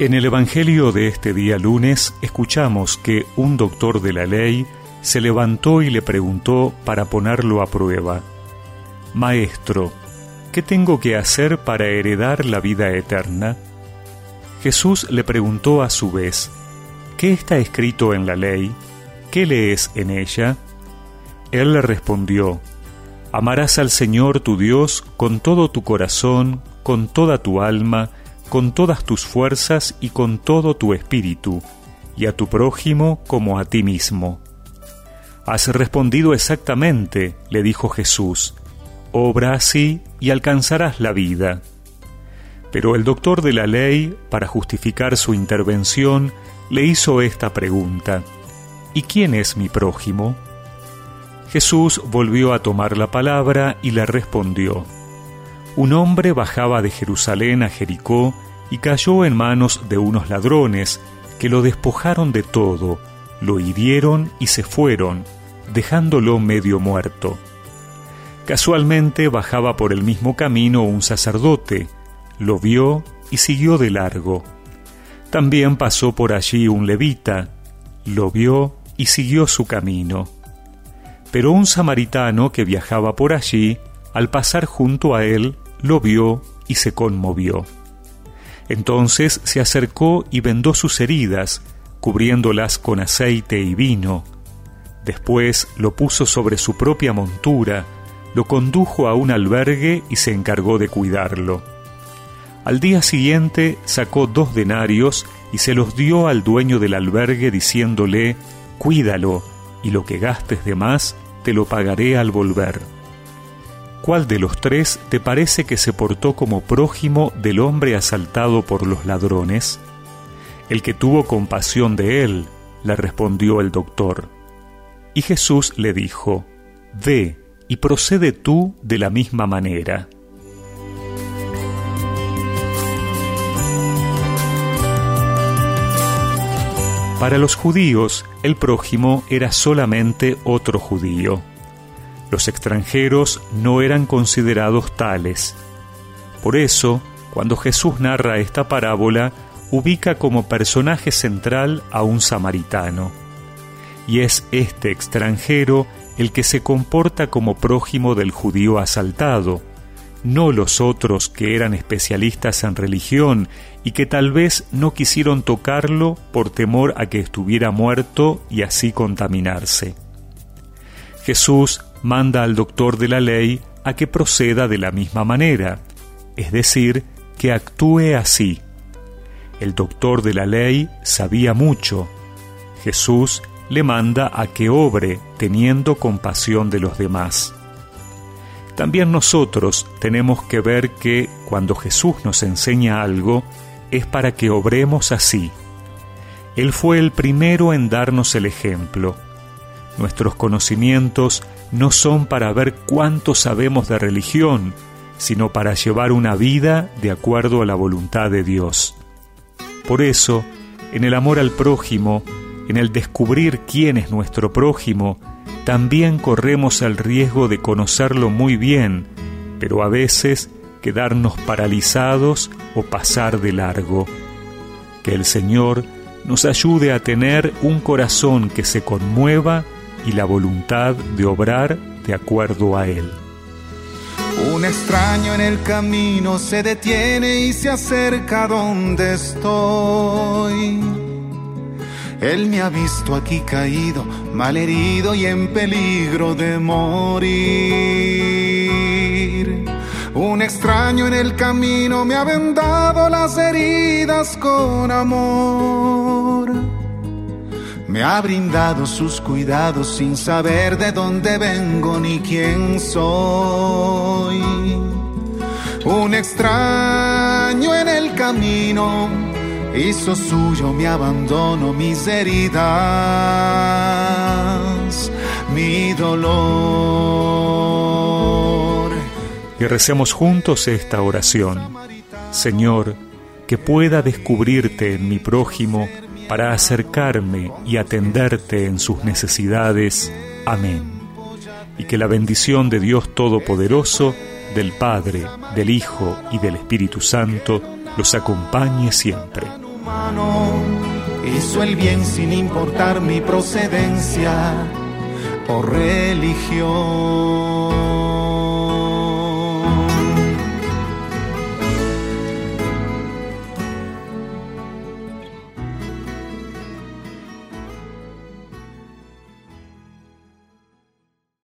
En el Evangelio de este día lunes escuchamos que un doctor de la ley se levantó y le preguntó para ponerlo a prueba, Maestro, ¿qué tengo que hacer para heredar la vida eterna? Jesús le preguntó a su vez, ¿qué está escrito en la ley? ¿Qué lees en ella? Él le respondió, Amarás al Señor tu Dios con todo tu corazón, con toda tu alma, con todas tus fuerzas y con todo tu espíritu, y a tu prójimo como a ti mismo. Has respondido exactamente, le dijo Jesús, obra así y alcanzarás la vida. Pero el doctor de la ley, para justificar su intervención, le hizo esta pregunta, ¿Y quién es mi prójimo? Jesús volvió a tomar la palabra y le respondió, un hombre bajaba de Jerusalén a Jericó y cayó en manos de unos ladrones que lo despojaron de todo, lo hirieron y se fueron, dejándolo medio muerto. Casualmente bajaba por el mismo camino un sacerdote, lo vio y siguió de largo. También pasó por allí un levita, lo vio y siguió su camino. Pero un samaritano que viajaba por allí, al pasar junto a él, lo vio y se conmovió. Entonces se acercó y vendó sus heridas, cubriéndolas con aceite y vino. Después lo puso sobre su propia montura, lo condujo a un albergue y se encargó de cuidarlo. Al día siguiente sacó dos denarios y se los dio al dueño del albergue diciéndole, Cuídalo, y lo que gastes de más te lo pagaré al volver. ¿Cuál de los tres te parece que se portó como prójimo del hombre asaltado por los ladrones? El que tuvo compasión de él, le respondió el doctor. Y Jesús le dijo, Ve y procede tú de la misma manera. Para los judíos, el prójimo era solamente otro judío. Los extranjeros no eran considerados tales. Por eso, cuando Jesús narra esta parábola, ubica como personaje central a un samaritano. Y es este extranjero el que se comporta como prójimo del judío asaltado, no los otros que eran especialistas en religión y que tal vez no quisieron tocarlo por temor a que estuviera muerto y así contaminarse. Jesús manda al doctor de la ley a que proceda de la misma manera, es decir, que actúe así. El doctor de la ley sabía mucho. Jesús le manda a que obre teniendo compasión de los demás. También nosotros tenemos que ver que cuando Jesús nos enseña algo, es para que obremos así. Él fue el primero en darnos el ejemplo. Nuestros conocimientos no son para ver cuánto sabemos de religión, sino para llevar una vida de acuerdo a la voluntad de Dios. Por eso, en el amor al prójimo, en el descubrir quién es nuestro prójimo, también corremos el riesgo de conocerlo muy bien, pero a veces quedarnos paralizados o pasar de largo. Que el Señor nos ayude a tener un corazón que se conmueva y la voluntad de obrar de acuerdo a Él. Un extraño en el camino se detiene y se acerca donde estoy. Él me ha visto aquí caído, malherido y en peligro de morir. Un extraño en el camino me ha vendado las heridas con amor me ha brindado sus cuidados sin saber de dónde vengo ni quién soy. Un extraño en el camino hizo suyo mi abandono, mis heridas, mi dolor. Y recemos juntos esta oración. Señor, que pueda descubrirte en mi prójimo para acercarme y atenderte en sus necesidades. Amén. Y que la bendición de Dios Todopoderoso, del Padre, del Hijo y del Espíritu Santo los acompañe siempre. hizo el bien sin importar mi procedencia religión.